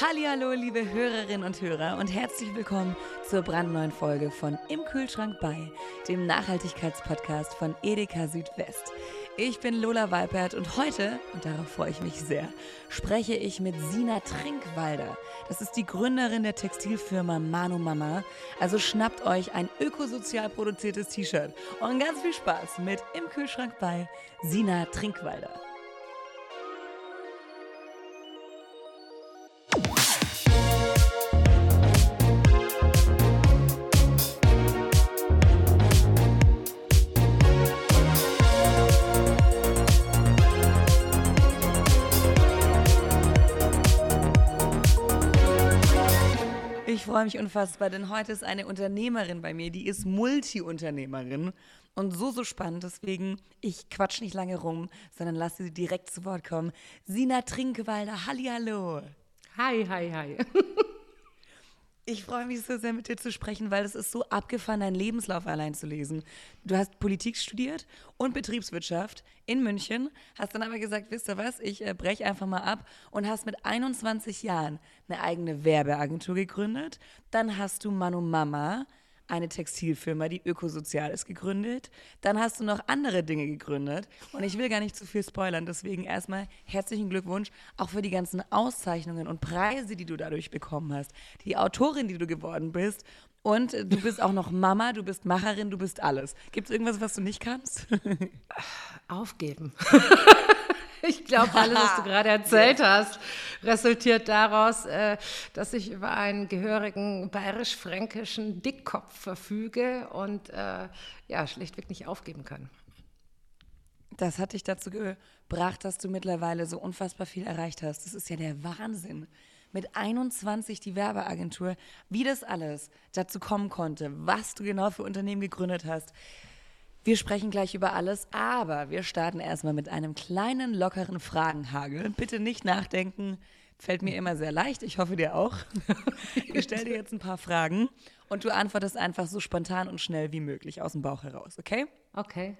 Hallihallo, liebe Hörerinnen und Hörer und herzlich willkommen zur brandneuen Folge von Im Kühlschrank bei, dem Nachhaltigkeitspodcast von Edeka Südwest. Ich bin Lola Weipert und heute, und darauf freue ich mich sehr, spreche ich mit Sina Trinkwalder. Das ist die Gründerin der Textilfirma Manu Mama. Also schnappt euch ein ökosozial produziertes T-Shirt und ganz viel Spaß mit Im Kühlschrank bei Sina Trinkwalder. Ich freue mich unfassbar, denn heute ist eine Unternehmerin bei mir, die ist Multi-Unternehmerin und so, so spannend. Deswegen, ich quatsch nicht lange rum, sondern lasse sie direkt zu Wort kommen. Sina Trinkwalder, Hallihallo. Hi, hi, hi. Ich freue mich so sehr, mit dir zu sprechen, weil es ist so abgefahren, deinen Lebenslauf allein zu lesen. Du hast Politik studiert und Betriebswirtschaft in München, hast dann aber gesagt, wisst ihr was, ich äh, breche einfach mal ab und hast mit 21 Jahren eine eigene Werbeagentur gegründet. Dann hast du Manu Mama, eine Textilfirma, die ökosozial ist, gegründet. Dann hast du noch andere Dinge gegründet. Und ich will gar nicht zu viel spoilern. Deswegen erstmal herzlichen Glückwunsch auch für die ganzen Auszeichnungen und Preise, die du dadurch bekommen hast. Die Autorin, die du geworden bist. Und du bist auch noch Mama, du bist Macherin, du bist alles. Gibt es irgendwas, was du nicht kannst? Aufgeben. Ich glaube, alles, was du gerade erzählt hast, resultiert daraus, äh, dass ich über einen gehörigen bayerisch-fränkischen Dickkopf verfüge und äh, ja, schlichtweg nicht aufgeben kann. Das hat dich dazu gebracht, dass du mittlerweile so unfassbar viel erreicht hast. Das ist ja der Wahnsinn. Mit 21 die Werbeagentur, wie das alles dazu kommen konnte, was du genau für Unternehmen gegründet hast. Wir sprechen gleich über alles, aber wir starten erstmal mit einem kleinen, lockeren Fragenhagel. Bitte nicht nachdenken, fällt mir immer sehr leicht. Ich hoffe dir auch. Ich stelle dir jetzt ein paar Fragen und du antwortest einfach so spontan und schnell wie möglich aus dem Bauch heraus, okay? Okay.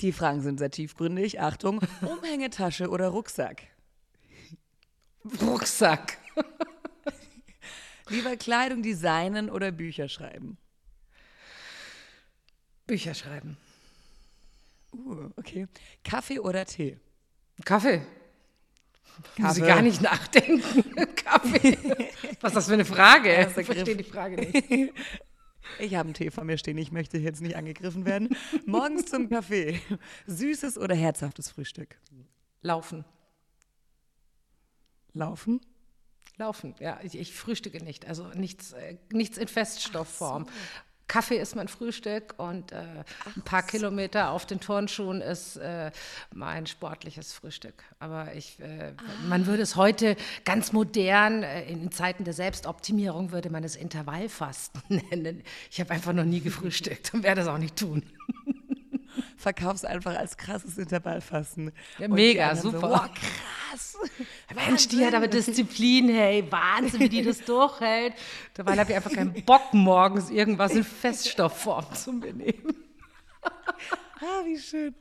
Die Fragen sind sehr tiefgründig. Achtung, Umhängetasche oder Rucksack? Rucksack. Lieber Kleidung designen oder Bücher schreiben? Bücher schreiben. Uh, okay. Kaffee oder Tee? Kaffee. Kaffee. Muss ich gar nicht nachdenken. Kaffee. Was ist das für eine Frage? Erster Ich verstehe die Frage nicht. Ich habe einen Tee vor mir stehen, ich möchte jetzt nicht angegriffen werden. Morgens zum Kaffee. Süßes oder herzhaftes Frühstück? Laufen. Laufen? Laufen, ja. Ich, ich frühstücke nicht. Also nichts, äh, nichts in Feststoffform. Kaffee ist mein Frühstück und äh, ein paar Kilometer auf den Turnschuhen ist äh, mein sportliches Frühstück. Aber ich, äh, man würde es heute ganz modern, äh, in Zeiten der Selbstoptimierung würde man es Intervallfasten nennen. Ich habe einfach noch nie gefrühstückt und werde es auch nicht tun. Verkauf's einfach als krasses Intervallfasten. Ja, mega, super. So, wow, krass. Mensch, die hat aber Disziplin, hey, Wahnsinn, wie die das durchhält. Dabei habe ich einfach keinen Bock, morgens irgendwas in Feststoffform zu benehmen. Ah, wie schön.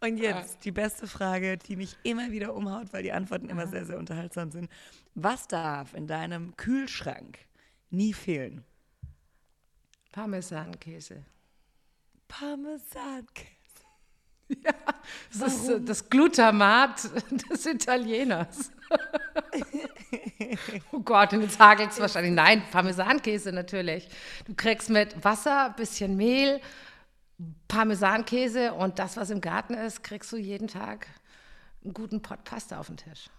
Und jetzt die beste Frage, die mich immer wieder umhaut, weil die Antworten immer sehr, sehr unterhaltsam sind. Was darf in deinem Kühlschrank nie fehlen? Parmesankäse. Parmesankäse. Das ist äh, das Glutamat des Italieners. oh Gott, und jetzt hagelt es wahrscheinlich. Nein, Parmesankäse natürlich. Du kriegst mit Wasser, bisschen Mehl, Parmesankäse und das, was im Garten ist, kriegst du jeden Tag einen guten Pott Pasta auf den Tisch.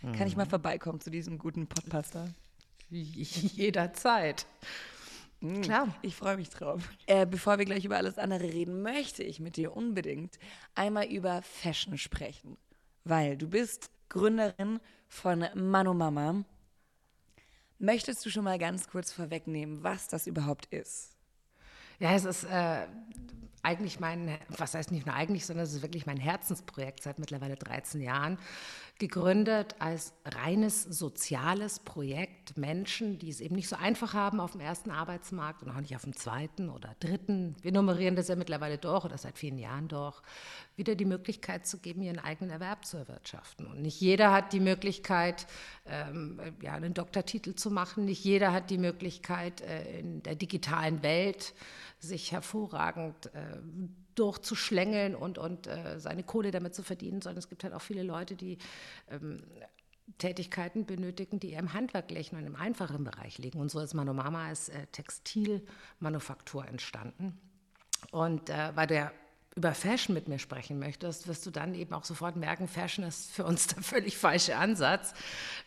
Kann ich mal vorbeikommen zu diesem guten Potpasta? Jederzeit. Klar. Ich freue mich drauf. Äh, bevor wir gleich über alles andere reden, möchte ich mit dir unbedingt einmal über Fashion sprechen. Weil du bist Gründerin von Manu Mama. Möchtest du schon mal ganz kurz vorwegnehmen, was das überhaupt ist? Ja, es ist äh, eigentlich mein, was heißt nicht nur eigentlich, sondern es ist wirklich mein Herzensprojekt seit mittlerweile 13 Jahren. Gegründet als reines soziales Projekt. Menschen, die es eben nicht so einfach haben auf dem ersten Arbeitsmarkt und auch nicht auf dem zweiten oder dritten. Wir nummerieren das ja mittlerweile durch oder seit vielen Jahren durch. wieder die Möglichkeit zu geben, ihren eigenen Erwerb zu erwirtschaften. Und nicht jeder hat die Möglichkeit, ähm, ja, einen Doktortitel zu machen. Nicht jeder hat die Möglichkeit, äh, in der digitalen Welt sich hervorragend äh, durchzuschlängeln und, und äh, seine Kohle damit zu verdienen, sondern es gibt halt auch viele Leute, die ähm, Tätigkeiten benötigen, die eher im handwerklichen und im einfachen Bereich liegen. Und so ist Manomama als äh, Textilmanufaktur entstanden. Und äh, weil der über Fashion mit mir sprechen möchtest, wirst du dann eben auch sofort merken, Fashion ist für uns der völlig falsche Ansatz.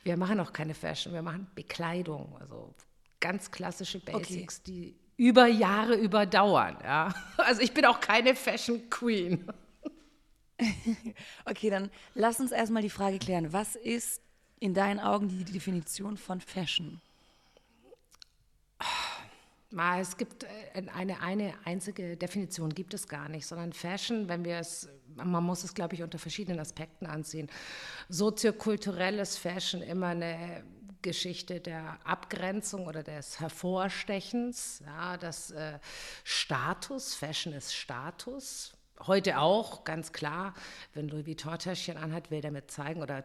Wir machen auch keine Fashion, wir machen Bekleidung, also ganz klassische Basics, okay. die über Jahre überdauern. Ja? Also ich bin auch keine Fashion Queen. okay, dann lass uns erstmal die Frage klären. Was ist in deinen Augen die Definition von Fashion? Es gibt äh, eine, eine einzige Definition, gibt es gar nicht, sondern Fashion, wenn wir es, man muss es, glaube ich, unter verschiedenen Aspekten ansehen. Soziokulturell ist Fashion immer eine Geschichte der Abgrenzung oder des Hervorstechens, ja, das äh, Status, Fashion ist Status, heute auch, ganz klar, wenn Louis Vuitton-Täschchen anhat, will er damit zeigen, oder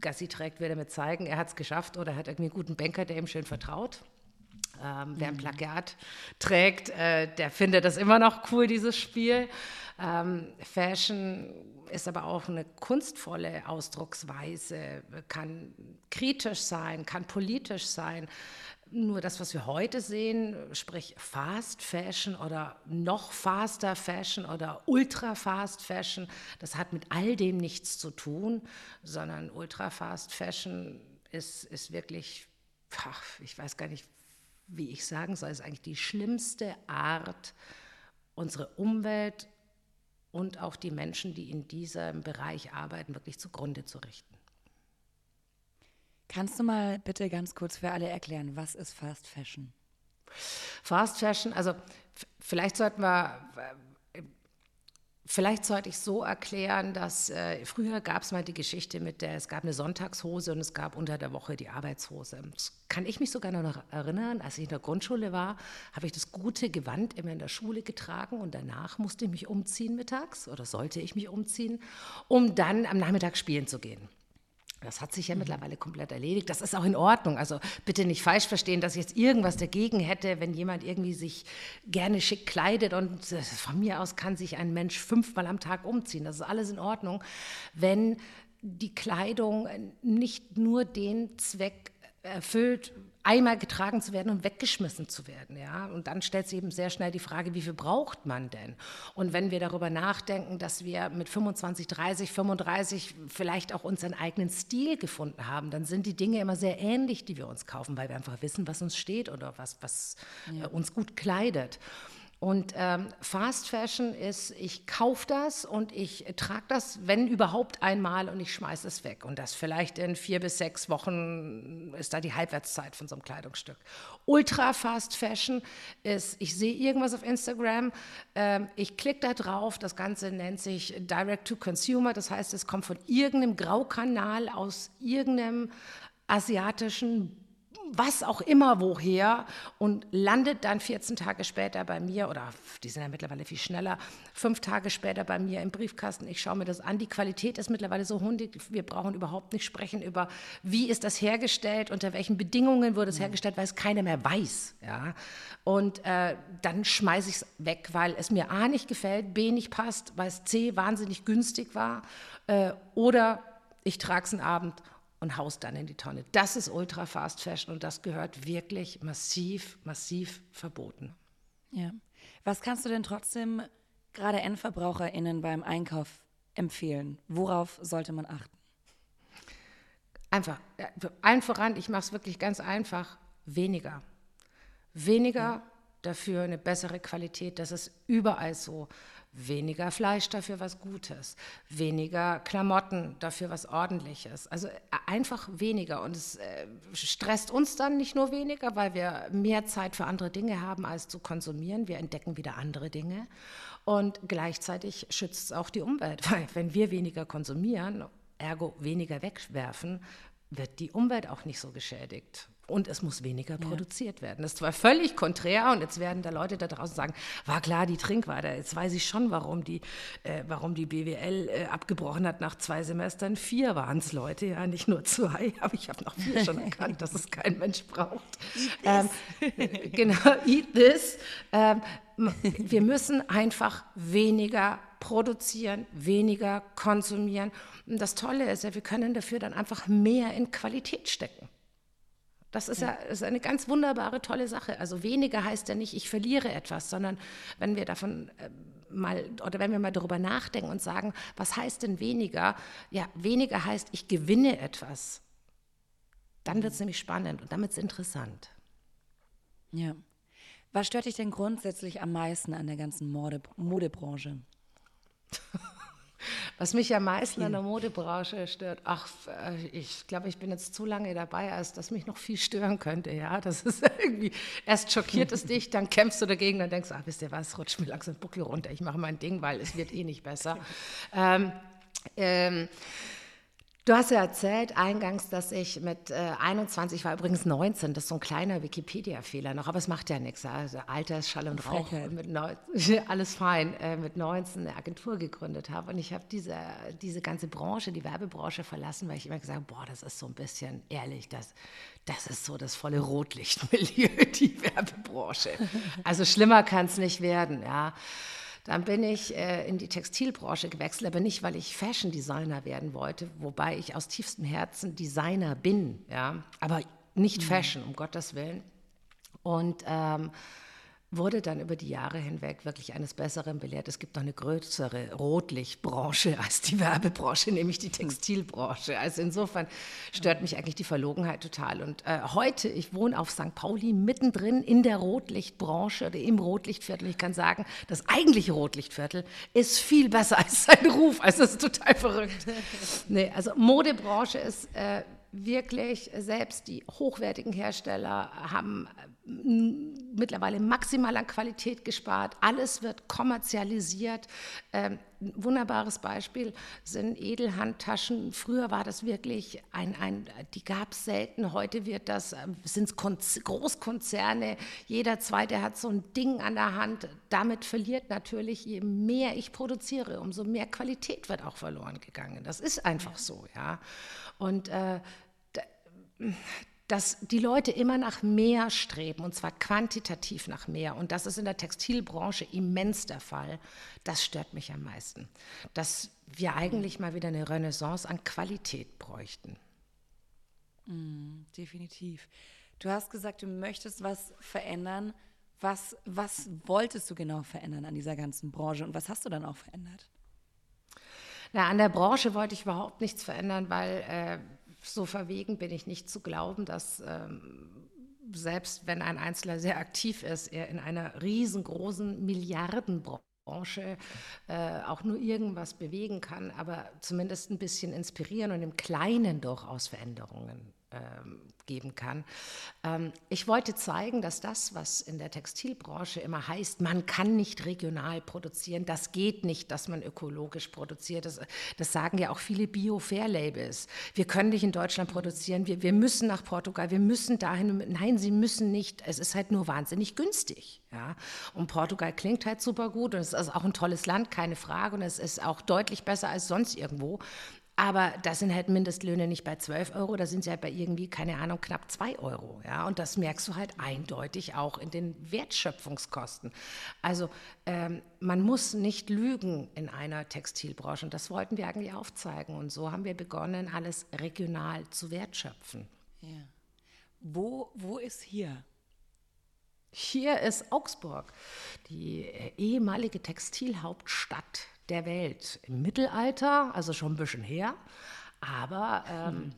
Gassi trägt, will er damit zeigen, er hat es geschafft oder hat irgendwie einen guten Banker, der ihm schön vertraut. Ähm, wer ein mhm. Plakat trägt, äh, der findet das immer noch cool, dieses Spiel. Ähm, Fashion ist aber auch eine kunstvolle Ausdrucksweise, kann kritisch sein, kann politisch sein. Nur das, was wir heute sehen, sprich Fast Fashion oder noch faster Fashion oder Ultra Fast Fashion, das hat mit all dem nichts zu tun, sondern Ultra Fast Fashion ist, ist wirklich, ich weiß gar nicht, wie ich sagen soll, ist eigentlich die schlimmste Art, unsere Umwelt und auch die Menschen, die in diesem Bereich arbeiten, wirklich zugrunde zu richten. Kannst du mal bitte ganz kurz für alle erklären, was ist Fast Fashion? Fast Fashion, also vielleicht sollten wir Vielleicht sollte ich so erklären, dass äh, früher gab es mal die Geschichte mit der, es gab eine Sonntagshose und es gab unter der Woche die Arbeitshose. Das kann ich mich sogar noch erinnern, als ich in der Grundschule war, habe ich das gute Gewand immer in der Schule getragen und danach musste ich mich umziehen mittags oder sollte ich mich umziehen, um dann am Nachmittag spielen zu gehen. Das hat sich ja mhm. mittlerweile komplett erledigt. Das ist auch in Ordnung. Also bitte nicht falsch verstehen, dass ich jetzt irgendwas dagegen hätte, wenn jemand irgendwie sich gerne schick kleidet und äh, von mir aus kann sich ein Mensch fünfmal am Tag umziehen. Das ist alles in Ordnung, wenn die Kleidung nicht nur den Zweck erfüllt, einmal getragen zu werden und weggeschmissen zu werden. Ja? Und dann stellt sich eben sehr schnell die Frage, wie viel braucht man denn? Und wenn wir darüber nachdenken, dass wir mit 25, 30, 35 vielleicht auch unseren eigenen Stil gefunden haben, dann sind die Dinge immer sehr ähnlich, die wir uns kaufen, weil wir einfach wissen, was uns steht oder was, was ja. Äh, uns gut kleidet. Und ähm, Fast Fashion ist, ich kaufe das und ich trage das, wenn überhaupt einmal und ich schmeiße es weg. Und das vielleicht in vier bis sechs Wochen ist da die Halbwertszeit von so einem Kleidungsstück. Ultra Fast Fashion ist, ich sehe irgendwas auf Instagram, ähm, ich klicke da drauf, das Ganze nennt sich Direct to Consumer, das heißt, es kommt von irgendeinem Graukanal aus irgendeinem asiatischen was auch immer woher und landet dann 14 Tage später bei mir oder die sind ja mittlerweile viel schneller, fünf Tage später bei mir im Briefkasten. Ich schaue mir das an. Die Qualität ist mittlerweile so hundig, wir brauchen überhaupt nicht sprechen über, wie ist das hergestellt, unter welchen Bedingungen wurde es hergestellt, weil es keiner mehr weiß. Ja? Und äh, dann schmeiße ich es weg, weil es mir A nicht gefällt, B nicht passt, weil es C wahnsinnig günstig war äh, oder ich trage es einen Abend und haust dann in die Tonne. Das ist Ultra Fast Fashion und das gehört wirklich massiv, massiv verboten. Ja. Was kannst du denn trotzdem gerade EndverbraucherInnen beim Einkauf empfehlen? Worauf sollte man achten? Einfach, allen voran, ich mache es wirklich ganz einfach, weniger. Weniger, ja. dafür eine bessere Qualität, das ist überall so weniger Fleisch, dafür was Gutes, weniger Klamotten, dafür was Ordentliches. Also äh, einfach weniger. Und es äh, stresst uns dann nicht nur weniger, weil wir mehr Zeit für andere Dinge haben, als zu konsumieren. Wir entdecken wieder andere Dinge. Und gleichzeitig schützt es auch die Umwelt, weil wenn wir weniger konsumieren, ergo weniger wegwerfen, wird die Umwelt auch nicht so geschädigt. Und es muss weniger ja. produziert werden. Das ist zwar völlig konträr und jetzt werden da Leute da draußen sagen, war klar, die Trinkweiter. Jetzt weiß ich schon, warum die, äh, warum die BWL äh, abgebrochen hat nach zwei Semestern. Vier waren es Leute, ja, nicht nur zwei, aber ich habe noch vier schon erkannt, dass es kein Mensch braucht. Ähm, genau, eat this. Ähm, wir müssen einfach weniger produzieren, weniger konsumieren. Und das Tolle ist ja, wir können dafür dann einfach mehr in Qualität stecken. Das ist ja, ja ist eine ganz wunderbare, tolle Sache. Also weniger heißt ja nicht, ich verliere etwas, sondern wenn wir davon äh, mal oder wenn wir mal darüber nachdenken und sagen, was heißt denn weniger? Ja, weniger heißt, ich gewinne etwas. Dann wird es nämlich spannend und damit ist interessant. Ja. Was stört dich denn grundsätzlich am meisten an der ganzen Mode, Modebranche? Was mich am meisten an der Modebranche stört, ach, äh, ich glaube, ich bin jetzt zu lange dabei, als dass mich noch viel stören könnte. Ja, das ist irgendwie, erst schockiert es dich, dann kämpfst du dagegen, dann denkst du, ach, wisst ihr was, rutscht mir langsam Buckel runter, ich mache mein Ding, weil es wird eh nicht besser. ähm, ähm, Du hast ja erzählt eingangs, dass ich mit äh, 21, ich war übrigens 19, das ist so ein kleiner Wikipedia-Fehler noch, aber es macht ja nichts. Also Alter ist Schall und Rauch, mit neun, alles fein, äh, mit 19 eine Agentur gegründet habe. Und ich habe diese, diese ganze Branche, die Werbebranche verlassen, weil ich immer gesagt habe, boah, das ist so ein bisschen ehrlich, das, das ist so das volle Rotlichtmilieu, die Werbebranche. Also schlimmer kann es nicht werden, ja. Dann bin ich äh, in die Textilbranche gewechselt, aber nicht, weil ich Fashion Designer werden wollte, wobei ich aus tiefstem Herzen Designer bin, ja, aber nicht mhm. Fashion, um Gottes Willen. Und ähm, wurde dann über die Jahre hinweg wirklich eines Besseren belehrt. Es gibt noch eine größere Rotlichtbranche als die Werbebranche, nämlich die Textilbranche. Also insofern stört mich eigentlich die Verlogenheit total. Und äh, heute, ich wohne auf St. Pauli, mittendrin in der Rotlichtbranche oder im Rotlichtviertel. Ich kann sagen, das eigentliche Rotlichtviertel ist viel besser als sein Ruf. Also das ist total verrückt. Nee, also Modebranche ist äh, wirklich, selbst die hochwertigen Hersteller haben mittlerweile maximal an Qualität gespart. Alles wird kommerzialisiert. Ähm, ein wunderbares Beispiel sind Edelhandtaschen. Früher war das wirklich ein, ein die gab es selten. Heute wird das, ähm, sind es Großkonzerne. Jeder zweite hat so ein Ding an der Hand. Damit verliert natürlich, je mehr ich produziere, umso mehr Qualität wird auch verloren gegangen. Das ist einfach so, ja. Und äh, dass die Leute immer nach mehr streben, und zwar quantitativ nach mehr. Und das ist in der Textilbranche immens der Fall. Das stört mich am meisten. Dass wir eigentlich mal wieder eine Renaissance an Qualität bräuchten. Mm, definitiv. Du hast gesagt, du möchtest was verändern. Was, was wolltest du genau verändern an dieser ganzen Branche und was hast du dann auch verändert? Na, an der Branche wollte ich überhaupt nichts verändern, weil äh, so verwegen bin ich nicht zu glauben, dass ähm, selbst wenn ein Einzelner sehr aktiv ist, er in einer riesengroßen Milliardenbranche äh, auch nur irgendwas bewegen kann, aber zumindest ein bisschen inspirieren und im Kleinen durchaus Veränderungen ähm, geben kann. Ähm, ich wollte zeigen, dass das, was in der Textilbranche immer heißt, man kann nicht regional produzieren, das geht nicht, dass man ökologisch produziert. Das, das sagen ja auch viele Bio-Fair-Labels. Wir können nicht in Deutschland produzieren, wir, wir müssen nach Portugal, wir müssen dahin. Nein, sie müssen nicht. Es ist halt nur wahnsinnig günstig. Ja? Und Portugal klingt halt super gut und es ist auch ein tolles Land, keine Frage. Und es ist auch deutlich besser als sonst irgendwo. Aber da sind halt Mindestlöhne nicht bei 12 Euro, da sind sie halt bei irgendwie, keine Ahnung, knapp 2 Euro. Ja? Und das merkst du halt eindeutig auch in den Wertschöpfungskosten. Also ähm, man muss nicht lügen in einer Textilbranche. Und das wollten wir eigentlich aufzeigen. Und so haben wir begonnen, alles regional zu wertschöpfen. Ja. Wo, wo ist hier? Hier ist Augsburg, die ehemalige Textilhauptstadt der Welt. Im Mittelalter, also schon ein bisschen her, aber ähm,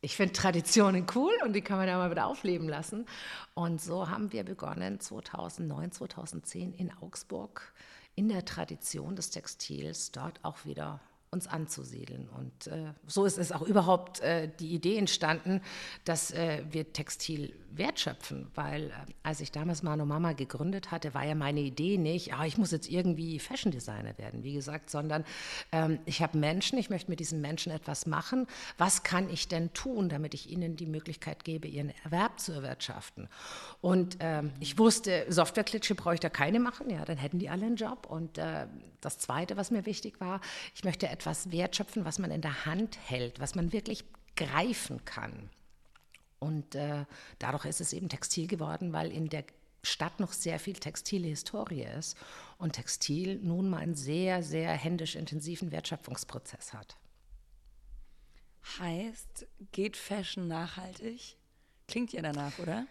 ich finde Traditionen cool und die kann man ja mal wieder aufleben lassen. Und so haben wir begonnen 2009, 2010 in Augsburg in der Tradition des Textils dort auch wieder uns anzusiedeln. Und äh, so ist es auch überhaupt äh, die Idee entstanden, dass äh, wir Textil wertschöpfen, weil äh, als ich damals Mano Mama gegründet hatte, war ja meine Idee nicht, ah, ich muss jetzt irgendwie Fashion Designer werden, wie gesagt, sondern ähm, ich habe Menschen, ich möchte mit diesen Menschen etwas machen. Was kann ich denn tun, damit ich ihnen die Möglichkeit gebe, ihren Erwerb zu erwirtschaften? Und ähm, ich wusste, Softwareklitsche brauche ich da keine machen, ja, dann hätten die alle einen Job. Und äh, das Zweite, was mir wichtig war, ich möchte etwas wertschöpfen, was man in der Hand hält, was man wirklich greifen kann. Und äh, dadurch ist es eben Textil geworden, weil in der Stadt noch sehr viel textile Historie ist und Textil nun mal einen sehr, sehr händisch intensiven Wertschöpfungsprozess hat. Heißt, geht Fashion nachhaltig? Klingt ja danach, oder?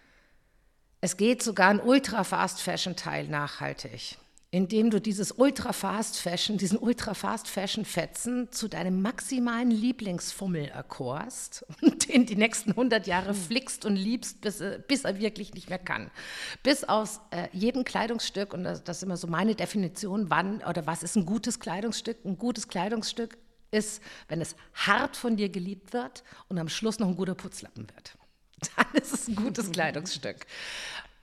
Es geht sogar ein Ultra-Fast-Fashion-Teil nachhaltig indem du dieses Ultra-Fast Fashion, diesen Ultra-Fast Fashion Fetzen zu deinem maximalen Lieblingsfummel erkorst und den die nächsten 100 Jahre hm. flickst und liebst, bis, bis er wirklich nicht mehr kann. Bis aus äh, jedem Kleidungsstück, und das, das ist immer so meine Definition, wann oder was ist ein gutes Kleidungsstück? Ein gutes Kleidungsstück ist, wenn es hart von dir geliebt wird und am Schluss noch ein guter Putzlappen wird. Dann ist es ein gutes Kleidungsstück.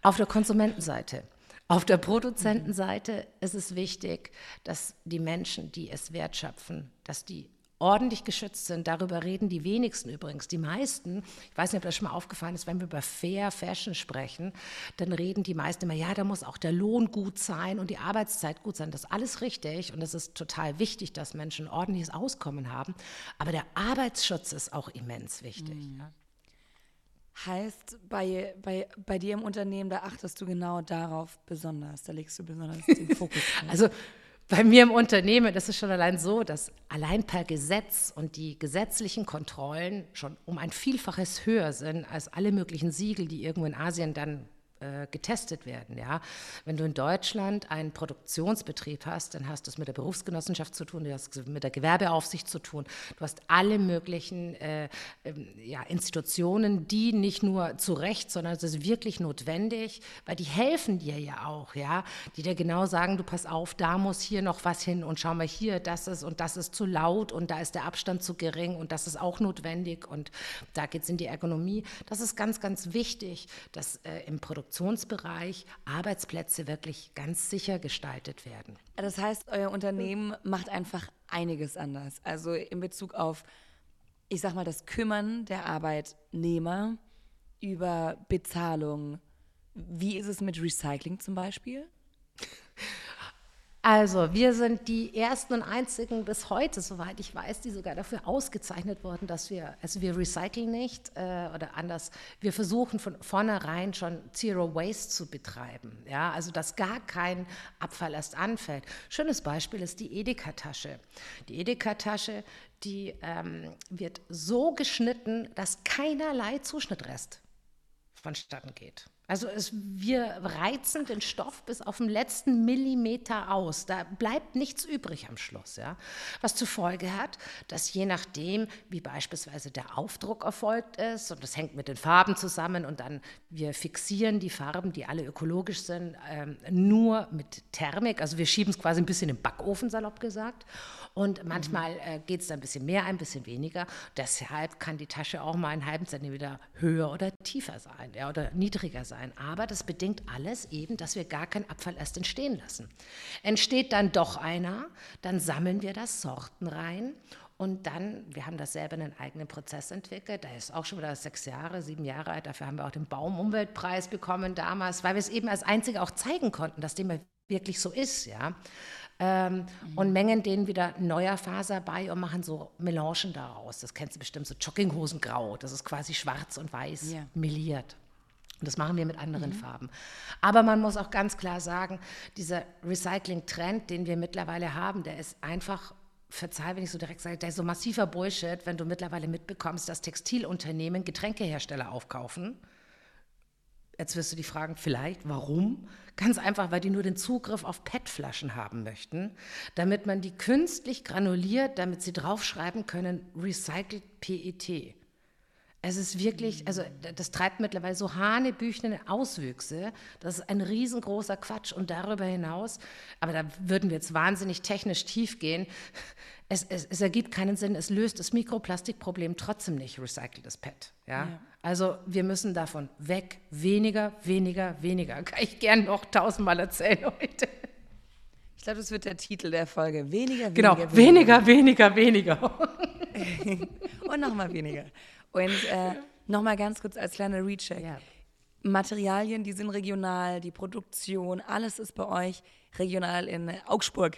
Auf der Konsumentenseite auf der Produzentenseite ist es wichtig, dass die Menschen, die es wertschöpfen, dass die ordentlich geschützt sind. Darüber reden die wenigsten übrigens. Die meisten, ich weiß nicht, ob das schon mal aufgefallen ist, wenn wir über Fair Fashion sprechen, dann reden die meisten immer, ja, da muss auch der Lohn gut sein und die Arbeitszeit gut sein. Das ist alles richtig und es ist total wichtig, dass Menschen ein ordentliches Auskommen haben. Aber der Arbeitsschutz ist auch immens wichtig. Mhm. Heißt, bei, bei, bei dir im Unternehmen, da achtest du genau darauf besonders, da legst du besonders den Fokus drauf. Also bei mir im Unternehmen, das ist schon allein so, dass allein per Gesetz und die gesetzlichen Kontrollen schon um ein Vielfaches höher sind als alle möglichen Siegel, die irgendwo in Asien dann äh, getestet werden. Ja? Wenn du in Deutschland einen Produktionsbetrieb hast, dann hast du es mit der Berufsgenossenschaft zu tun, du hast es mit der Gewerbeaufsicht zu tun. Du hast alle möglichen äh, äh, ja, Institutionen, die nicht nur zu Recht, sondern es ist wirklich notwendig, weil die helfen dir ja auch, ja, die dir genau sagen, du pass auf, da muss hier noch was hin und schau mal hier, das ist und das ist zu laut und da ist der Abstand zu gering und das ist auch notwendig und da geht es in die Ergonomie. Das ist ganz, ganz wichtig, dass äh, im Produkt Produktionsbereich Arbeitsplätze wirklich ganz sicher gestaltet werden. Das heißt, euer Unternehmen macht einfach einiges anders. Also in Bezug auf, ich sag mal, das Kümmern der Arbeitnehmer über Bezahlung. Wie ist es mit Recycling zum Beispiel? Also, wir sind die ersten und einzigen bis heute, soweit ich weiß, die sogar dafür ausgezeichnet wurden, dass wir, also wir recyceln nicht äh, oder anders, wir versuchen von vornherein schon Zero Waste zu betreiben. Ja, also, dass gar kein Abfall erst anfällt. Schönes Beispiel ist die Edeka-Tasche. Die Edeka-Tasche, die ähm, wird so geschnitten, dass keinerlei Zuschnittrest vonstatten geht. Also es, wir reizen den Stoff bis auf den letzten Millimeter aus. Da bleibt nichts übrig am Schluss. Ja? Was zur Folge hat, dass je nachdem, wie beispielsweise der Aufdruck erfolgt ist, und das hängt mit den Farben zusammen, und dann wir fixieren die Farben, die alle ökologisch sind, ähm, nur mit Thermik. Also wir schieben es quasi ein bisschen im Backofen, salopp gesagt. Und manchmal äh, geht es da ein bisschen mehr, ein bisschen weniger. Deshalb kann die Tasche auch mal einen halben Zentimeter höher oder tiefer sein ja, oder niedriger sein. Aber das bedingt alles eben, dass wir gar keinen Abfall erst entstehen lassen. Entsteht dann doch einer, dann sammeln wir das, sorten rein und dann, wir haben das selber in einen eigenen Prozess entwickelt, der ist auch schon wieder sechs Jahre, sieben Jahre alt, dafür haben wir auch den Baumumweltpreis bekommen damals, weil wir es eben als Einzige auch zeigen konnten, dass dem wirklich so ist, ja ähm, mhm. und mengen denen wieder neuer Faser bei und machen so Melangen daraus. Das kennst du bestimmt, so Jogginghosengrau. Das ist quasi schwarz und weiß ja. meliert. Und das machen wir mit anderen mhm. Farben. Aber man muss auch ganz klar sagen, dieser Recycling-Trend, den wir mittlerweile haben, der ist einfach verzeih, wenn ich so direkt sage, der ist so massiver Bullshit, wenn du mittlerweile mitbekommst, dass Textilunternehmen Getränkehersteller aufkaufen. Jetzt wirst du dich fragen, vielleicht, warum? Ganz einfach, weil die nur den Zugriff auf PET-Flaschen haben möchten, damit man die künstlich granuliert, damit sie draufschreiben können, recycled PET. Es ist wirklich, also das treibt mittlerweile so hanebüchene Auswüchse. Das ist ein riesengroßer Quatsch. Und darüber hinaus, aber da würden wir jetzt wahnsinnig technisch tief gehen, es, es, es ergibt keinen Sinn, es löst das Mikroplastikproblem trotzdem nicht, recyceltes PET. Ja? ja? Also wir müssen davon weg, weniger, weniger, weniger. Kann ich gern noch tausendmal erzählen heute. Ich glaube, das wird der Titel der Folge. Weniger, genau. weniger, weniger, weniger. weniger. Und nochmal weniger. Und äh, nochmal ganz kurz als kleiner Recheck. Ja. Materialien, die sind regional, die Produktion, alles ist bei euch regional in Augsburg.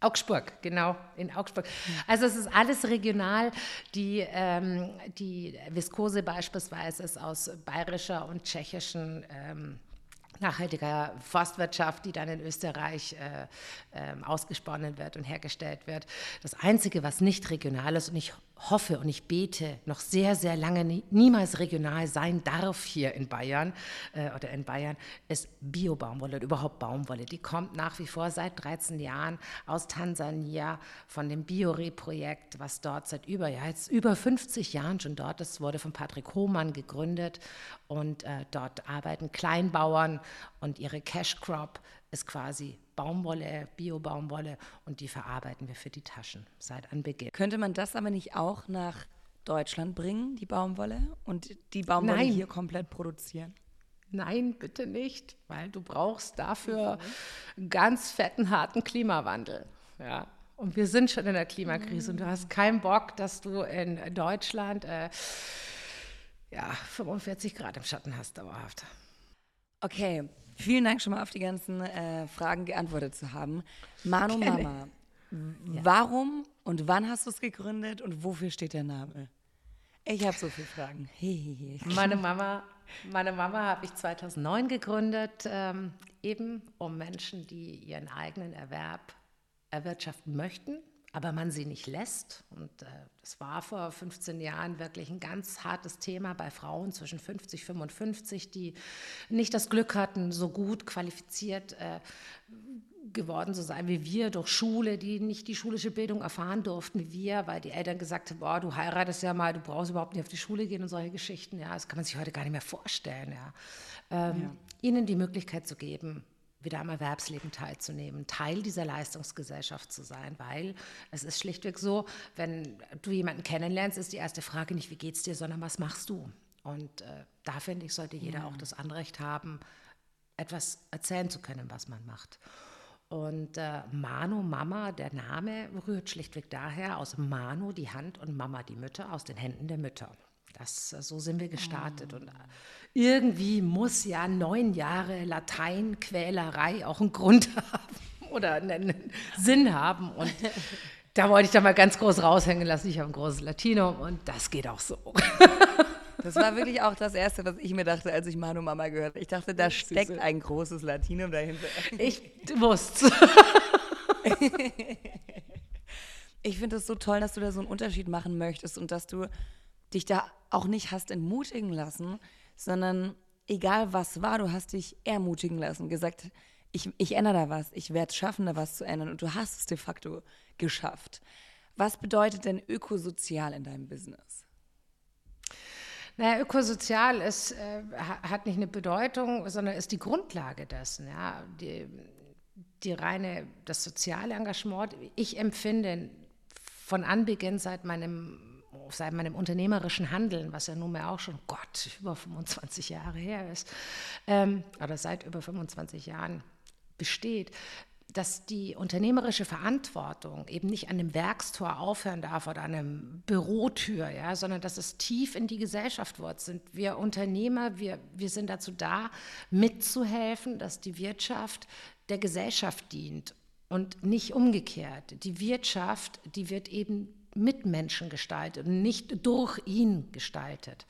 Augsburg, genau, in Augsburg. Also es ist alles regional. Die, ähm, die Viskose beispielsweise ist aus bayerischer und tschechischen ähm, nachhaltiger Forstwirtschaft, die dann in Österreich äh, äh, ausgesponnen wird und hergestellt wird. Das Einzige, was nicht regional ist, und ich hoffe und ich bete noch sehr, sehr lange nie, niemals regional sein darf hier in Bayern äh, oder in Bayern, ist Bio-Baumwolle oder überhaupt Baumwolle. Die kommt nach wie vor seit 13 Jahren aus Tansania von dem Biore-Projekt, was dort seit über, ja, jetzt über 50 Jahren schon dort ist, wurde von Patrick Hohmann gegründet und äh, dort arbeiten Kleinbauern und ihre Cash Crop ist quasi Baumwolle, Bio-Baumwolle und die verarbeiten wir für die Taschen seit Anbeginn. Könnte man das aber nicht auch nach Deutschland bringen, die Baumwolle, und die Baumwolle Nein. hier komplett produzieren? Nein, bitte nicht, weil du brauchst dafür einen ganz fetten, harten Klimawandel. Ja. Und wir sind schon in der Klimakrise und du hast keinen Bock, dass du in Deutschland äh, ja, 45 Grad im Schatten hast, dauerhaft. Okay, Vielen Dank schon mal auf die ganzen äh, Fragen geantwortet zu haben. Manu Mama, ja. warum und wann hast du es gegründet und wofür steht der Name? Ich habe so viele Fragen. meine Mama, meine Mama habe ich 2009 gegründet, ähm, eben um Menschen, die ihren eigenen Erwerb erwirtschaften möchten, aber man sie nicht lässt. Und äh, das war vor 15 Jahren wirklich ein ganz hartes Thema bei Frauen zwischen 50 und 55, die nicht das Glück hatten, so gut qualifiziert äh, geworden zu sein wie wir durch Schule, die nicht die schulische Bildung erfahren durften wie wir, weil die Eltern gesagt haben, boah, du heiratest ja mal, du brauchst überhaupt nicht auf die Schule gehen und solche Geschichten. Ja, das kann man sich heute gar nicht mehr vorstellen. Ja. Ähm, ja. Ihnen die Möglichkeit zu geben, wieder am Erwerbsleben teilzunehmen, Teil dieser Leistungsgesellschaft zu sein, weil es ist schlichtweg so, wenn du jemanden kennenlernst, ist die erste Frage nicht, wie geht's dir, sondern was machst du? Und äh, da finde ich, sollte jeder ja. auch das Anrecht haben, etwas erzählen zu können, was man macht. Und äh, Manu, Mama, der Name rührt schlichtweg daher aus Manu, die Hand, und Mama, die Mütter, aus den Händen der Mütter. Das, äh, so sind wir gestartet. Oh. Und äh, irgendwie muss ja neun Jahre Lateinquälerei auch einen Grund haben oder einen Sinn haben. Und da wollte ich da mal ganz groß raushängen lassen. Ich habe ein großes Latinum und das geht auch so. Das war wirklich auch das Erste, was ich mir dachte, als ich Manu Mama gehört habe. Ich dachte, da steckt ein großes Latinum dahinter. Ich wusste. ich finde es so toll, dass du da so einen Unterschied machen möchtest und dass du dich da auch nicht hast entmutigen lassen, sondern egal was war, du hast dich ermutigen lassen, gesagt, ich, ich ändere da was, ich werde es schaffen, da was zu ändern und du hast es de facto geschafft. Was bedeutet denn ökosozial in deinem Business? Naja, ökosozial ist, äh, hat nicht eine Bedeutung, sondern ist die Grundlage dessen. Ja? Die, die reine, das soziale Engagement. Ich empfinde von Anbeginn seit meinem seit meinem unternehmerischen Handeln, was ja nunmehr auch schon, Gott, über 25 Jahre her ist, ähm, oder seit über 25 Jahren besteht, dass die unternehmerische Verantwortung eben nicht an einem Werkstor aufhören darf oder an einem Bürotür, ja, sondern dass es tief in die Gesellschaft wurzelt. Wir Unternehmer, wir, wir sind dazu da, mitzuhelfen, dass die Wirtschaft der Gesellschaft dient und nicht umgekehrt. Die Wirtschaft, die wird eben mit Menschen gestaltet und nicht durch ihn gestaltet.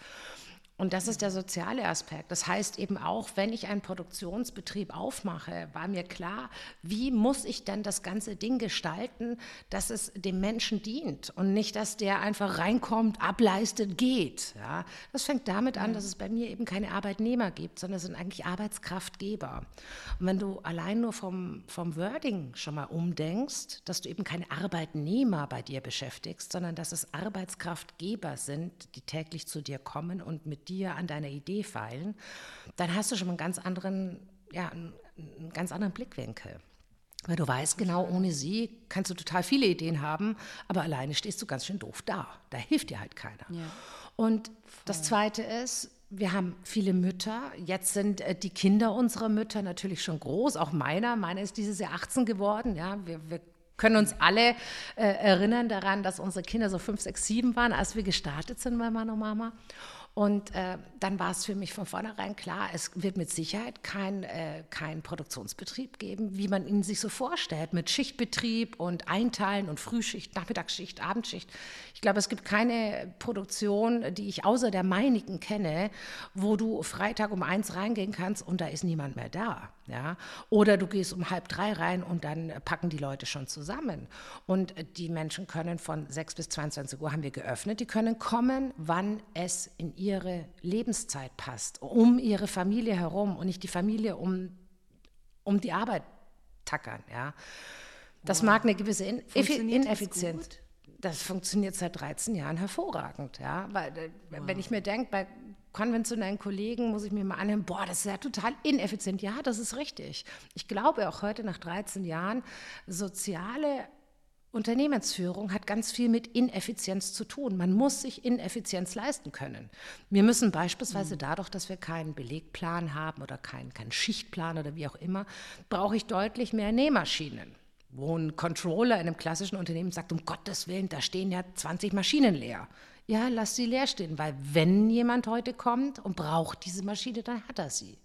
Und das ist der soziale Aspekt. Das heißt eben auch, wenn ich einen Produktionsbetrieb aufmache, war mir klar, wie muss ich dann das ganze Ding gestalten, dass es dem Menschen dient und nicht, dass der einfach reinkommt, ableistet, geht. Ja, das fängt damit an, dass es bei mir eben keine Arbeitnehmer gibt, sondern es sind eigentlich Arbeitskraftgeber. Und wenn du allein nur vom, vom Wording schon mal umdenkst, dass du eben keine Arbeitnehmer bei dir beschäftigst, sondern dass es Arbeitskraftgeber sind, die täglich zu dir kommen und mit dir an deiner Idee feilen, dann hast du schon einen ganz anderen, ja, einen, ganz anderen Blickwinkel. Weil du weißt genau, ohne sie kannst du total viele Ideen haben, aber alleine stehst du ganz schön doof da. Da hilft dir halt keiner. Ja. Und Voll. das Zweite ist, wir haben viele Mütter. Jetzt sind äh, die Kinder unserer Mütter natürlich schon groß, auch meiner. Meiner ist dieses Jahr 18 geworden. Ja, wir, wir können uns alle äh, erinnern daran, dass unsere Kinder so 5, 6, 7 waren, als wir gestartet sind bei meiner Mama. Und äh, dann war es für mich von vornherein klar, es wird mit Sicherheit kein, äh, kein Produktionsbetrieb geben, wie man ihn sich so vorstellt, mit Schichtbetrieb und Einteilen und Frühschicht, Nachmittagsschicht, Abendschicht. Ich glaube, es gibt keine Produktion, die ich außer der meinigen kenne, wo du Freitag um eins reingehen kannst und da ist niemand mehr da. Ja? Oder du gehst um halb drei rein und dann packen die Leute schon zusammen. Und die Menschen können von 6 bis 22 Uhr haben wir geöffnet, die können kommen, wann es in ihre Lebenszeit passt, um ihre Familie herum und nicht die Familie um, um die Arbeit tackern. Ja? Das wow. mag eine gewisse In Ineffizienz. Das, das funktioniert seit 13 Jahren hervorragend. Ja? Weil, wow. Äh, wenn ich mir denke, bei konventionellen Kollegen muss ich mir mal anhören, boah, das ist ja total ineffizient. Ja, das ist richtig. Ich glaube auch heute nach 13 Jahren, soziale Unternehmensführung hat ganz viel mit Ineffizienz zu tun. Man muss sich Ineffizienz leisten können. Wir müssen beispielsweise mhm. dadurch, dass wir keinen Belegplan haben oder keinen, keinen Schichtplan oder wie auch immer, brauche ich deutlich mehr Nähmaschinen. Wo ein Controller in einem klassischen Unternehmen sagt, um Gottes Willen, da stehen ja 20 Maschinen leer ja, lass sie leer stehen, weil wenn jemand heute kommt und braucht diese Maschine, dann hat er sie.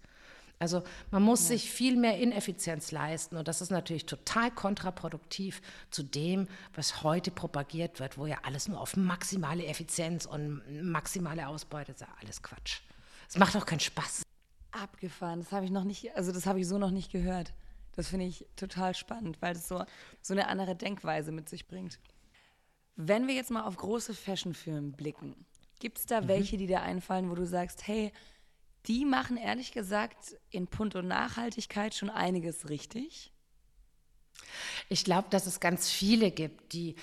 Also man muss ja. sich viel mehr Ineffizienz leisten und das ist natürlich total kontraproduktiv zu dem, was heute propagiert wird, wo ja alles nur auf maximale Effizienz und maximale Ausbeute ist. Ja alles Quatsch. Es macht auch keinen Spaß. Abgefahren, das habe ich noch nicht, also das habe ich so noch nicht gehört. Das finde ich total spannend, weil es so, so eine andere Denkweise mit sich bringt. Wenn wir jetzt mal auf große Fashionfirmen blicken, gibt es da mhm. welche, die dir einfallen, wo du sagst, hey, die machen ehrlich gesagt in puncto Nachhaltigkeit schon einiges richtig? Ich glaube, dass es ganz viele gibt, die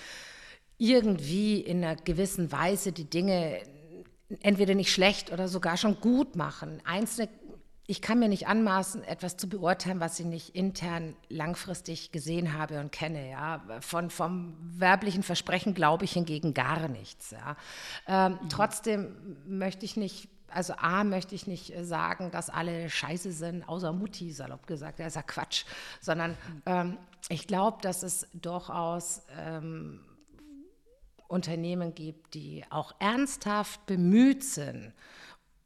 irgendwie in einer gewissen Weise die Dinge entweder nicht schlecht oder sogar schon gut machen. Einzelne ich kann mir nicht anmaßen, etwas zu beurteilen, was ich nicht intern langfristig gesehen habe und kenne. Ja. Von, vom werblichen Versprechen glaube ich hingegen gar nichts. Ja. Ähm, mhm. Trotzdem möchte ich nicht, also A, möchte ich nicht sagen, dass alle scheiße sind, außer Mutti, salopp gesagt, das ist ja Quatsch, sondern ähm, ich glaube, dass es durchaus ähm, Unternehmen gibt, die auch ernsthaft bemüht sind,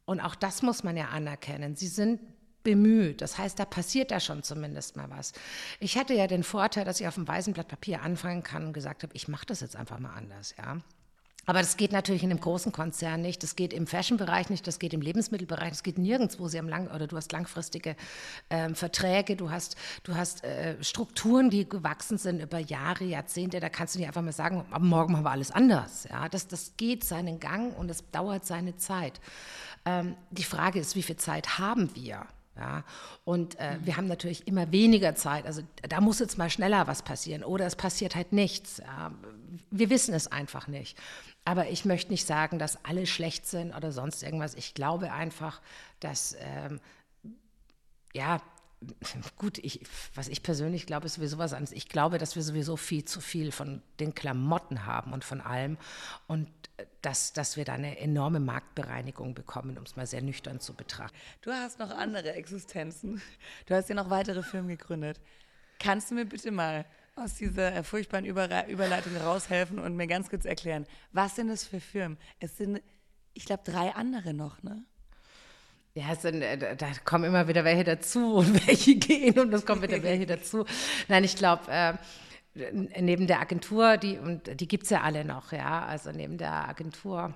und auch das muss man ja anerkennen. Sie sind bemüht. Das heißt, da passiert da schon zumindest mal was. Ich hatte ja den Vorteil, dass ich auf dem weißen Blatt Papier anfangen kann und gesagt habe, ich mache das jetzt einfach mal anders, ja. Aber das geht natürlich in einem großen Konzern nicht, das geht im Fashion-Bereich nicht, das geht im Lebensmittelbereich, das geht nirgendwo. Sie haben lang oder du hast langfristige äh, Verträge, du hast, du hast äh, Strukturen, die gewachsen sind über Jahre, Jahrzehnte. Da kannst du nicht einfach mal sagen, ab morgen machen wir alles anders. Ja, das, das geht seinen Gang und es dauert seine Zeit. Ähm, die Frage ist, wie viel Zeit haben wir? Ja, und äh, mhm. wir haben natürlich immer weniger Zeit. Also da muss jetzt mal schneller was passieren oder es passiert halt nichts. Ja. Wir wissen es einfach nicht. Aber ich möchte nicht sagen, dass alle schlecht sind oder sonst irgendwas. Ich glaube einfach, dass ähm, ja, gut, ich, was ich persönlich glaube, ist sowieso was anderes. Ich glaube, dass wir sowieso viel zu viel von den Klamotten haben und von allem und äh, dass, dass wir da eine enorme Marktbereinigung bekommen, um es mal sehr nüchtern zu betrachten. Du hast noch andere Existenzen. Du hast ja noch weitere Firmen gegründet. Kannst du mir bitte mal aus dieser furchtbaren Über Überleitung raushelfen und mir ganz kurz erklären, was sind das für Firmen? Es sind, ich glaube, drei andere noch, ne? Ja, sind, äh, da kommen immer wieder welche dazu und welche gehen und es kommen wieder welche dazu. Nein, ich glaube, äh, neben der Agentur, die, und die gibt es ja alle noch, ja, also neben der Agentur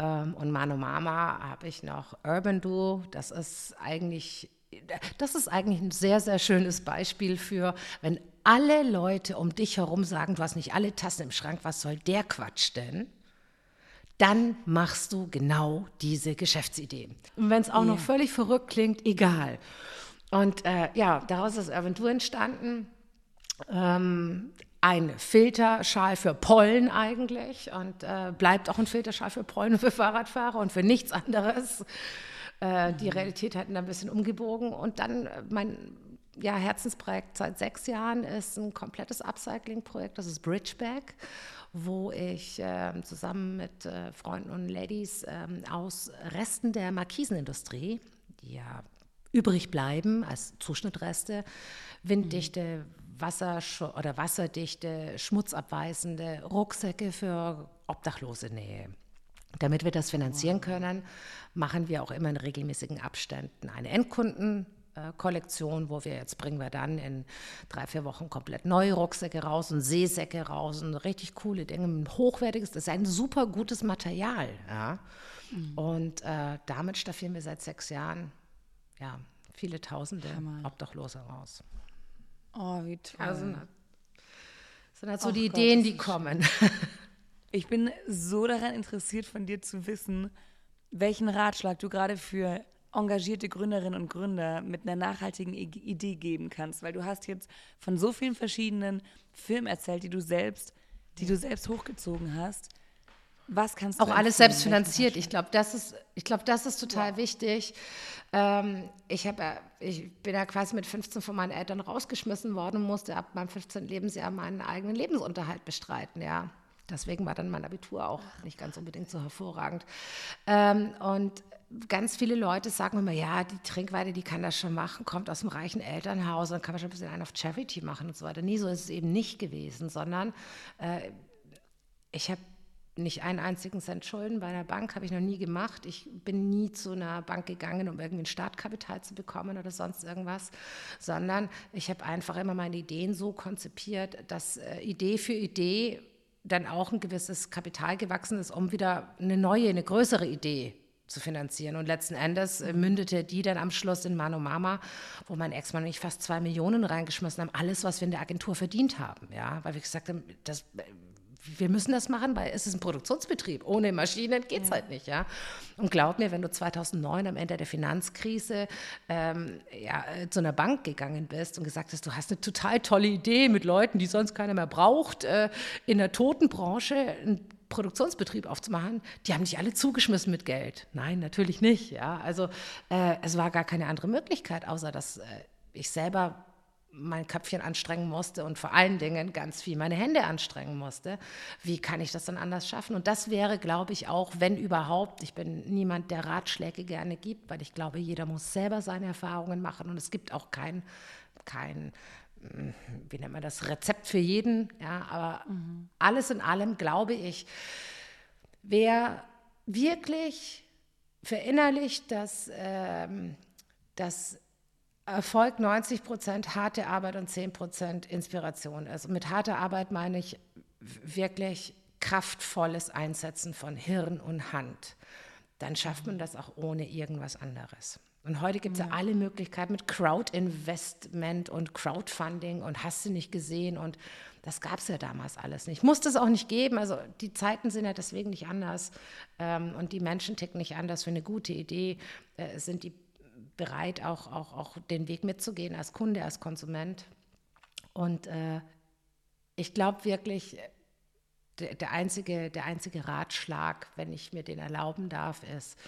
Ähm, und Mano Mama habe ich noch Urban Duo. Das ist eigentlich das ist eigentlich ein sehr, sehr schönes Beispiel für, wenn alle Leute um dich herum sagen, du hast nicht alle Tassen im Schrank, was soll der Quatsch denn? Dann machst du genau diese Geschäftsidee. Und wenn es auch yeah. noch völlig verrückt klingt, egal. Und äh, ja, daraus ist Aventur entstanden. Ähm, ein Filterschal für Pollen eigentlich und äh, bleibt auch ein Filterschal für Pollen und für Fahrradfahrer und für nichts anderes. Äh, die Realität hat ein bisschen umgebogen und dann äh, mein ja, Herzensprojekt seit sechs Jahren ist ein komplettes Upcycling-Projekt, das ist Bridgeback, wo ich äh, zusammen mit äh, Freunden und Ladies äh, aus Resten der Markisenindustrie, die ja übrig bleiben als Zuschnittreste, winddichte, Wasser oder wasserdichte, schmutzabweisende Rucksäcke für Obdachlose nähe. Damit wir das finanzieren können, machen wir auch immer in regelmäßigen Abständen eine Endkundenkollektion, wo wir jetzt bringen wir dann in drei, vier Wochen komplett neue Rucksäcke raus und Seesäcke raus und richtig coole Dinge, ein hochwertiges, das ist ein super gutes Material. Ja? Mhm. Und äh, damit staffieren wir seit sechs Jahren ja, viele Tausende Hammer. Obdachlose raus. Oh, wie toll. Also, das sind halt so Och die Gott, Ideen, die kommen. Ich bin so daran interessiert, von dir zu wissen, welchen Ratschlag du gerade für engagierte Gründerinnen und Gründer mit einer nachhaltigen Idee geben kannst, weil du hast jetzt von so vielen verschiedenen Filmen erzählt, die du selbst, die du selbst hochgezogen hast. Was kannst du auch alles selbst finanziert? Ich glaube, das ist, ich glaube, das ist total ja. wichtig. Ähm, ich habe, ich bin ja quasi mit 15 von meinen Eltern rausgeschmissen worden und musste ab meinem 15. Lebensjahr meinen eigenen Lebensunterhalt bestreiten. Ja, Deswegen war dann mein Abitur auch nicht ganz unbedingt so hervorragend. Ähm, und ganz viele Leute sagen immer, ja, die Trinkweide, die kann das schon machen, kommt aus einem reichen Elternhaus, dann kann man schon ein bisschen einen auf Charity machen und so weiter. Nee, so ist es eben nicht gewesen, sondern äh, ich habe nicht einen einzigen Cent Schulden bei einer Bank, habe ich noch nie gemacht. Ich bin nie zu einer Bank gegangen, um irgendwie ein Startkapital zu bekommen oder sonst irgendwas, sondern ich habe einfach immer meine Ideen so konzipiert, dass äh, Idee für Idee dann auch ein gewisses Kapital gewachsen ist, um wieder eine neue, eine größere Idee zu finanzieren. Und letzten Endes äh, mündete die dann am Schluss in Mano Mama, wo mein Ex-Mann und ich fast zwei Millionen reingeschmissen haben, alles, was wir in der Agentur verdient haben. Ja, weil wir gesagt haben, das wir müssen das machen, weil es ist ein Produktionsbetrieb. Ohne Maschinen geht es ja. halt nicht. Ja? Und glaub mir, wenn du 2009 am Ende der Finanzkrise ähm, ja, äh, zu einer Bank gegangen bist und gesagt hast, du hast eine total tolle Idee mit Leuten, die sonst keiner mehr braucht, äh, in der Totenbranche einen Produktionsbetrieb aufzumachen, die haben nicht alle zugeschmissen mit Geld. Nein, natürlich nicht. Ja? Also äh, es war gar keine andere Möglichkeit, außer dass äh, ich selber mein Köpfchen anstrengen musste und vor allen Dingen ganz viel meine Hände anstrengen musste. Wie kann ich das dann anders schaffen? Und das wäre, glaube ich, auch, wenn überhaupt, ich bin niemand, der Ratschläge gerne gibt, weil ich glaube, jeder muss selber seine Erfahrungen machen und es gibt auch kein, kein wie nennt man das, Rezept für jeden. Ja, aber mhm. alles in allem glaube ich, wer wirklich verinnerlicht, dass, ähm, dass Erfolg 90 Prozent harte Arbeit und 10 Prozent Inspiration ist. Und mit harter Arbeit meine ich wirklich kraftvolles Einsetzen von Hirn und Hand. Dann schafft man das auch ohne irgendwas anderes. Und heute gibt es ja. ja. alle Möglichkeiten mit Crowd-Investment und Crowdfunding und hast du nicht gesehen und das gab es ja damals alles nicht. Muss es auch nicht geben. Also die Zeiten sind ja deswegen nicht anders ähm, und die Menschen ticken nicht anders. Für eine gute Idee äh, sind die bereit, auch, auch, auch den Weg mitzugehen als Kunde, als Konsument. Und äh, ich glaube wirklich, der, der, einzige, der einzige Ratschlag, wenn ich mir den erlauben darf, ist,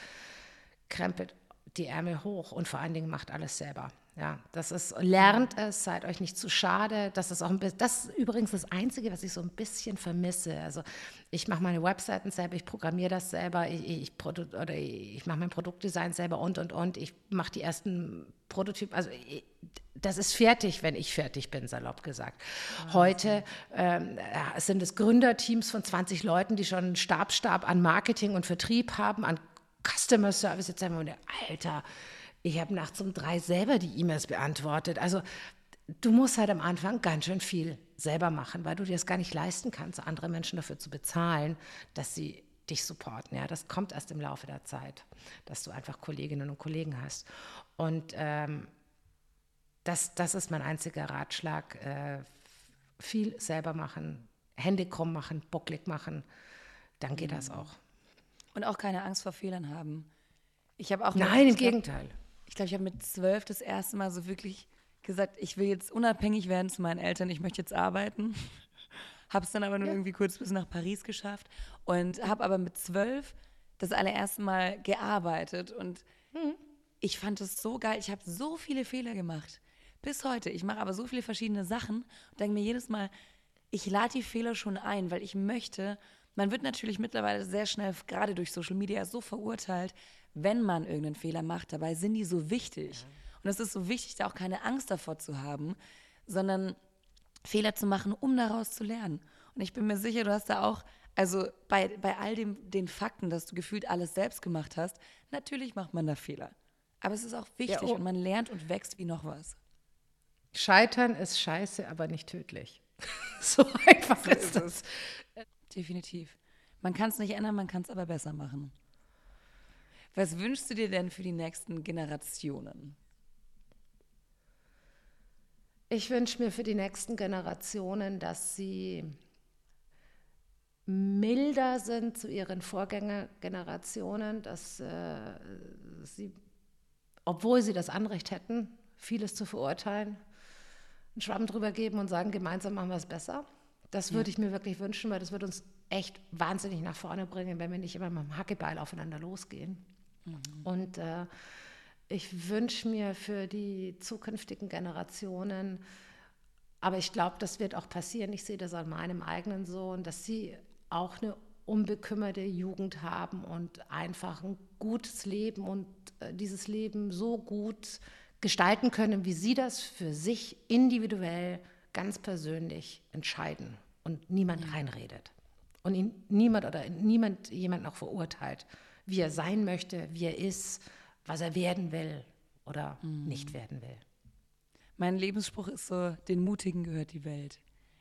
krempelt die Ärmel hoch und vor allen Dingen macht alles selber. Ja, das ist, lernt es, seid euch nicht zu schade. Das ist auch ein bisschen, das ist übrigens das Einzige, was ich so ein bisschen vermisse. Also ich mache meine Webseiten selber, ich programmiere das selber, ich, ich, oder ich mache mein Produktdesign selber und und und. Ich mache die ersten Prototypen. Also ich, das ist fertig, wenn ich fertig bin, salopp gesagt. Heute ähm, sind es Gründerteams von 20 Leuten, die schon einen Stabstab an Marketing und Vertrieb haben, an Customer Service. Jetzt wir, Alter, ich habe nachts um drei selber die E-Mails beantwortet. Also du musst halt am Anfang ganz schön viel selber machen, weil du dir das gar nicht leisten kannst, andere Menschen dafür zu bezahlen, dass sie dich supporten. Ja, das kommt erst im Laufe der Zeit, dass du einfach Kolleginnen und Kollegen hast. Und ähm, das, das ist mein einziger Ratschlag. Äh, viel selber machen, Hände krumm machen, bocklig machen, dann geht mhm. das auch. Und auch keine Angst vor Fehlern haben. Ich habe auch. Nein, im Gegenteil. Ich glaube, ich habe mit zwölf das erste Mal so wirklich gesagt, ich will jetzt unabhängig werden zu meinen Eltern, ich möchte jetzt arbeiten. habe es dann aber nur ja. irgendwie kurz bis nach Paris geschafft und habe aber mit zwölf das allererste Mal gearbeitet und mhm. ich fand es so geil. Ich habe so viele Fehler gemacht. Bis heute. Ich mache aber so viele verschiedene Sachen und denke mir jedes Mal, ich lade die Fehler schon ein, weil ich möchte. Man wird natürlich mittlerweile sehr schnell, gerade durch Social Media, so verurteilt, wenn man irgendeinen Fehler macht. Dabei sind die so wichtig. Ja. Und es ist so wichtig, da auch keine Angst davor zu haben, sondern Fehler zu machen, um daraus zu lernen. Und ich bin mir sicher, du hast da auch, also bei, bei all dem, den Fakten, dass du gefühlt alles selbst gemacht hast, natürlich macht man da Fehler. Aber es ist auch wichtig ja, oh. und man lernt und wächst wie noch was. Scheitern ist scheiße, aber nicht tödlich. so einfach so ist es. Definitiv. Man kann es nicht ändern, man kann es aber besser machen. Was wünschst du dir denn für die nächsten Generationen? Ich wünsche mir für die nächsten Generationen, dass sie milder sind zu ihren Vorgängergenerationen, dass äh, sie, obwohl sie das Anrecht hätten, vieles zu verurteilen, einen Schwamm drüber geben und sagen, gemeinsam machen wir es besser. Das würde ja. ich mir wirklich wünschen, weil das würde uns echt wahnsinnig nach vorne bringen, wenn wir nicht immer mit dem Hackebeil aufeinander losgehen. Mhm. Und äh, ich wünsche mir für die zukünftigen Generationen, aber ich glaube, das wird auch passieren, ich sehe das an meinem eigenen Sohn, dass sie auch eine unbekümmerte Jugend haben und einfach ein gutes Leben und äh, dieses Leben so gut gestalten können, wie sie das für sich individuell, ganz persönlich entscheiden und niemand ja. reinredet. Und ihn niemand oder niemand jemanden auch verurteilt, wie er sein möchte, wie er ist, was er werden will oder mhm. nicht werden will. Mein Lebensspruch ist so, den Mutigen gehört die Welt.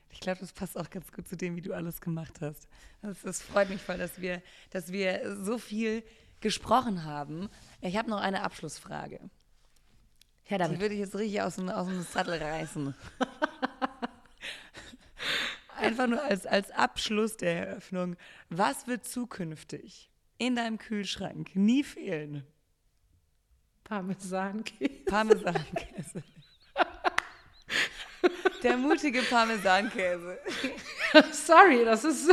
Ich glaube, das passt auch ganz gut zu dem, wie du alles gemacht hast. Das, das freut mich voll, dass wir, dass wir so viel gesprochen haben. Ich habe noch eine Abschlussfrage. Ja, damit. Die würde ich jetzt richtig aus dem, aus dem Sattel reißen. Einfach nur als, als Abschluss der Eröffnung. Was wird zukünftig in deinem Kühlschrank nie fehlen? Parmesankäse. Parmesankäse. Der mutige Parmesankäse. Sorry, das ist,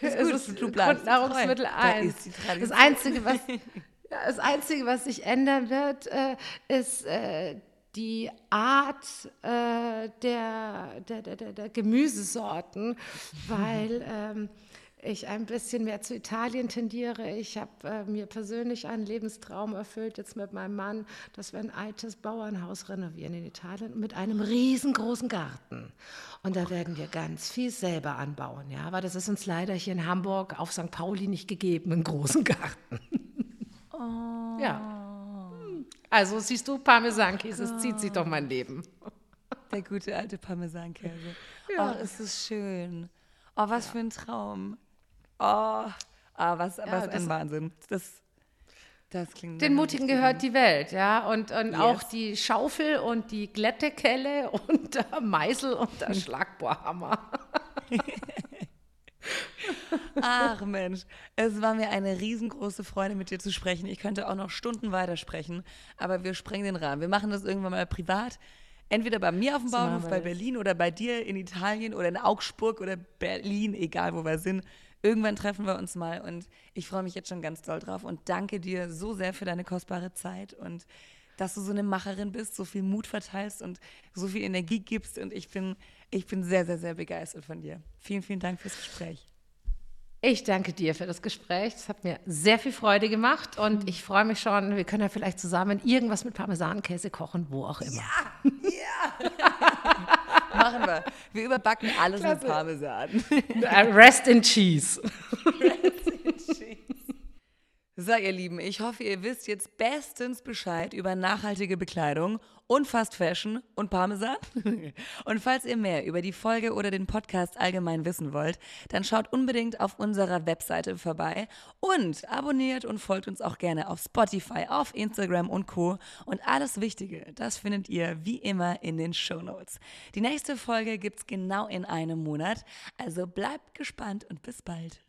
das ist, ist Grundnahrungsmittel 1. Da das Einzige, was, das Einzige, was sich ändern wird, äh, ist äh, die Art äh, der, der, der, der, Gemüsesorten, weil ähm, ich ein bisschen mehr zu Italien tendiere. Ich habe äh, mir persönlich einen Lebenstraum erfüllt, jetzt mit meinem Mann, dass wir ein altes Bauernhaus renovieren in Italien mit einem riesengroßen Garten. Und da werden wir ganz viel selber anbauen, ja, aber das ist uns leider hier in Hamburg auf St. Pauli nicht gegeben, einen großen Garten. Oh. Ja. Also siehst du, Parmesankäse, es zieht sich doch mein Leben. Der gute alte Parmesankäse. Ja. Oh, ist es schön. Oh, was ja. für ein Traum. Oh, ah, was, ja, was ein Wahnsinn. Das, das klingt Den Mutigen gehört die Welt, ja. Und, und yes. auch die Schaufel und die Glättekelle und der Meißel und der Schlagbohrhammer. Ach Mensch, es war mir eine riesengroße Freude, mit dir zu sprechen. Ich könnte auch noch Stunden weitersprechen, aber wir sprengen den Rahmen. Wir machen das irgendwann mal privat. Entweder bei mir auf dem Bauernhof, bei Berlin oder bei dir in Italien oder in Augsburg oder Berlin, egal wo wir sind. Irgendwann treffen wir uns mal und ich freue mich jetzt schon ganz doll drauf und danke dir so sehr für deine kostbare Zeit und dass du so eine Macherin bist, so viel Mut verteilst und so viel Energie gibst und ich bin, ich bin sehr, sehr, sehr begeistert von dir. Vielen, vielen Dank fürs Gespräch. Ich danke dir für das Gespräch. Es hat mir sehr viel Freude gemacht und ich freue mich schon, wir können ja vielleicht zusammen irgendwas mit Parmesankäse kochen, wo auch immer. Ja, ja. Machen wir. Wir überbacken alles Klasse. mit Parmesan. Rest in Cheese. Rest in Cheese. So, ihr Lieben, ich hoffe, ihr wisst jetzt bestens Bescheid über nachhaltige Bekleidung und Fast Fashion und Parmesan. und falls ihr mehr über die Folge oder den Podcast allgemein wissen wollt, dann schaut unbedingt auf unserer Webseite vorbei und abonniert und folgt uns auch gerne auf Spotify, auf Instagram und Co. Und alles Wichtige, das findet ihr wie immer in den Show Notes. Die nächste Folge gibt's genau in einem Monat, also bleibt gespannt und bis bald.